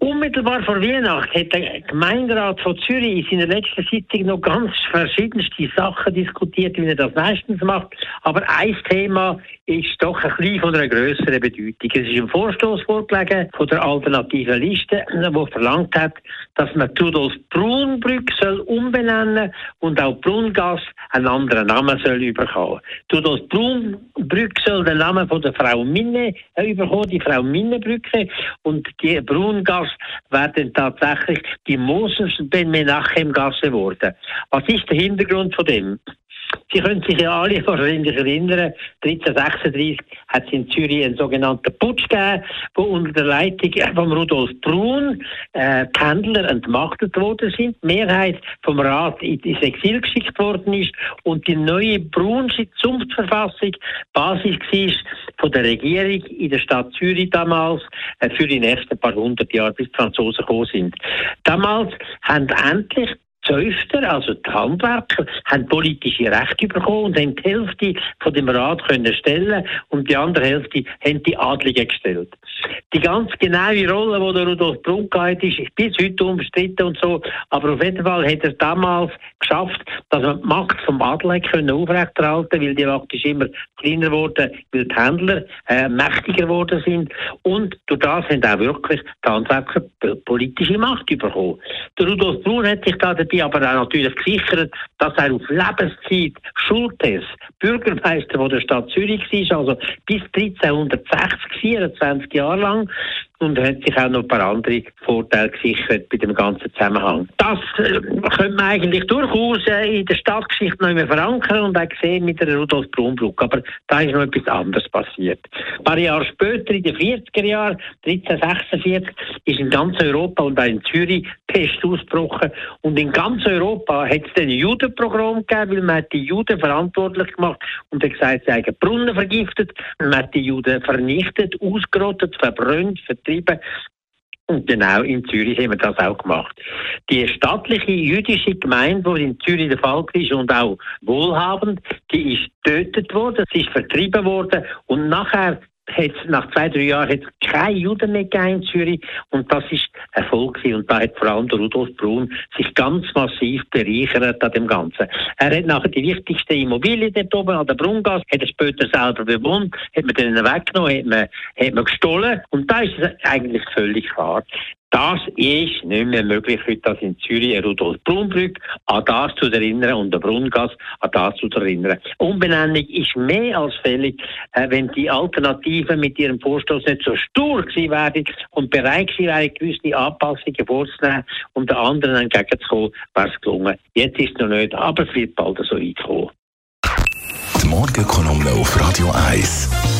Unmittelbar vor Weihnachten hat der Gemeinderat von Zürich in seiner letzten Sitzung noch ganz verschiedenste Sachen diskutiert, wie er das meistens macht. Aber ein Thema ist doch ein bisschen von einer grösseren Bedeutung. Es ist ein Vorstoß vorgelegen von der alternativen Liste, wo verlangt hat, dass man Tudolf Brunbrück soll umbenennen und auch Brungas einen anderen Namen soll überkommen. Tudolf Brunbrück soll den Namen von der Frau Minne äh, überkommen, die Frau Minnebrücke und die Brungas werden tatsächlich die Moses Ben Menachem Gasse geworden. Was ist der Hintergrund von dem? Sie können sich ja alle wahrscheinlich erinnern, 1336 hat es in Zürich einen sogenannten Putsch gegeben, wo unter der Leitung von Rudolf Brun äh, Pendler entmachtet worden sind, die Mehrheit vom Rat ins Exil geschickt worden ist und die neue Brunsche Zunftverfassung Basis war von der Regierung in der Stadt Zürich damals äh, für die nächsten paar hundert Jahre, bis die Franzosen gekommen sind. Damals haben endlich Zöfter, also die Handwerker, haben politische Rechte bekommen und haben die Hälfte von dem Rat können stellen und die andere Hälfte haben die Adligen gestellt. Die ganz genaue Rolle, die der Rudolf Brunk hat, ist bis heute umstritten und so, aber auf jeden Fall hat er damals geschafft, dass man die Macht vom Adel können aufrechterhalten, weil die Macht ist immer kleiner geworden, weil die Händler äh, mächtiger geworden sind. Und durch das haben auch wirklich die Handwerker politische Macht bekommen. Der Rudolf Brun hat sich da dabei aber auch natürlich gesichert, dass er auf Lebenszeit Schultes Bürgermeister von der Stadt Zürich war, also bis 1360, 24 Jahre Hollande und hat sich auch noch ein paar andere Vorteile gesichert bei dem ganzen Zusammenhang. Das äh, könnte man eigentlich durchaus äh, in der Stadtgeschichte noch mehr verankern und auch sehen mit der Rudolf Brunbruck. Aber da ist noch etwas anderes passiert. Ein paar Jahre später, in den 40er Jahren, 1346, ist in ganz Europa und auch in Zürich Pest ausgebrochen. Und in ganz Europa hat es ein Judenprogramm gegeben, weil man hat die Juden verantwortlich gemacht und hat gesagt, sie haben Brunnen vergiftet. Man hat die Juden vernichtet, ausgerottet, verbrannt, vertrieben betrieben. Und genau in Zürich haben wir das auch gemacht. Die staatliche jüdische Gemeinde, die in Zürich der Fall ist und auch wohlhabend, die ist getötet worden, sie ist vertrieben worden und nachher hat nach zwei, drei Jahren hat keine Juden mehr in Zürich und das ist Erfolg und da hat vor allem der Rudolf Brun sich ganz massiv bereichert an dem Ganzen. Er hat nachher die wichtigste Immobilie dort oben an der Brungas, hat er später selber bewohnt, hat man denen weggenommen, hat man, hat man gestohlen und da ist es eigentlich völlig klar. Das ist nicht mehr möglich, heute dass in Zürich ein Rudolf Brunbrück an das zu erinnern und der Brungas an das zu erinnern. Umbenennung ist mehr als fällig, äh, wenn die Alternativen mit ihrem Vorstoß nicht so stur gewesen wären und bereit gewesen wären, gewisse Anpassungen vorzunehmen um den anderen entgegenzukommen, wäre es gelungen. Jetzt ist es noch nicht, aber es wird bald so weit kommen. Die Morgenkolumne auf Radio 1.